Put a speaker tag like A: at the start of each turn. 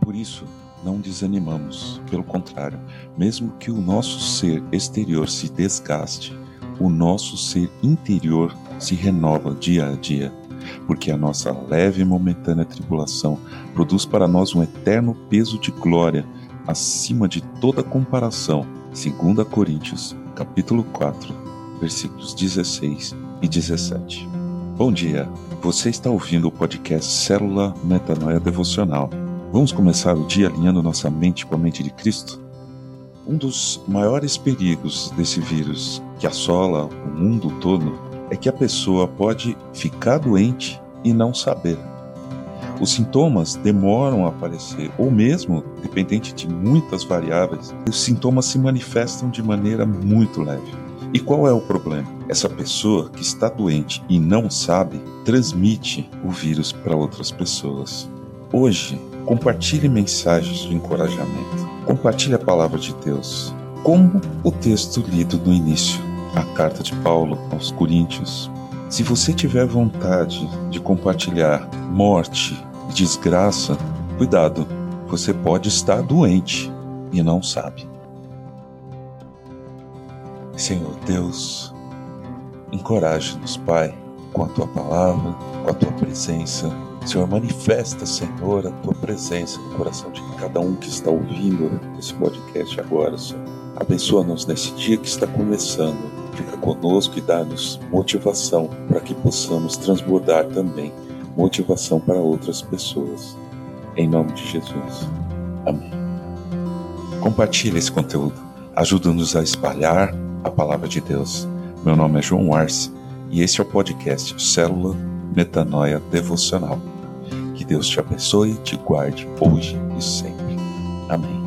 A: por isso não desanimamos. Pelo contrário, mesmo que o nosso ser exterior se desgaste, o nosso ser interior se renova dia a dia, porque a nossa leve e momentânea tribulação produz para nós um eterno peso de glória acima de toda comparação. 2 Coríntios, capítulo 4, versículos 16 e 17. Bom dia. Você está ouvindo o podcast Célula Metanoia Devocional Vamos começar o dia alinhando nossa mente com a mente de Cristo? Um dos maiores perigos desse vírus que assola o mundo todo é que a pessoa pode ficar doente e não saber. Os sintomas demoram a aparecer, ou mesmo, dependente de muitas variáveis, os sintomas se manifestam de maneira muito leve. E qual é o problema? Essa pessoa que está doente e não sabe transmite o vírus para outras pessoas. Hoje, Compartilhe mensagens de encorajamento. Compartilhe a palavra de Deus. Como o texto lido no início, a carta de Paulo aos Coríntios. Se você tiver vontade de compartilhar morte e desgraça, cuidado, você pode estar doente e não sabe. Senhor Deus, encoraje-nos, Pai, com a tua palavra, com a tua presença Senhor, manifesta, Senhor, a tua presença no coração de cada um que está ouvindo esse podcast agora, Senhor. Abençoa-nos nesse dia que está começando. Fica conosco e dá-nos motivação para que possamos transbordar também motivação para outras pessoas. Em nome de Jesus. Amém. Compartilhe esse conteúdo. Ajuda-nos a espalhar a palavra de Deus. Meu nome é João Arce e esse é o podcast Célula Metanoia Devocional. Deus te abençoe, te guarde hoje e sempre. Amém.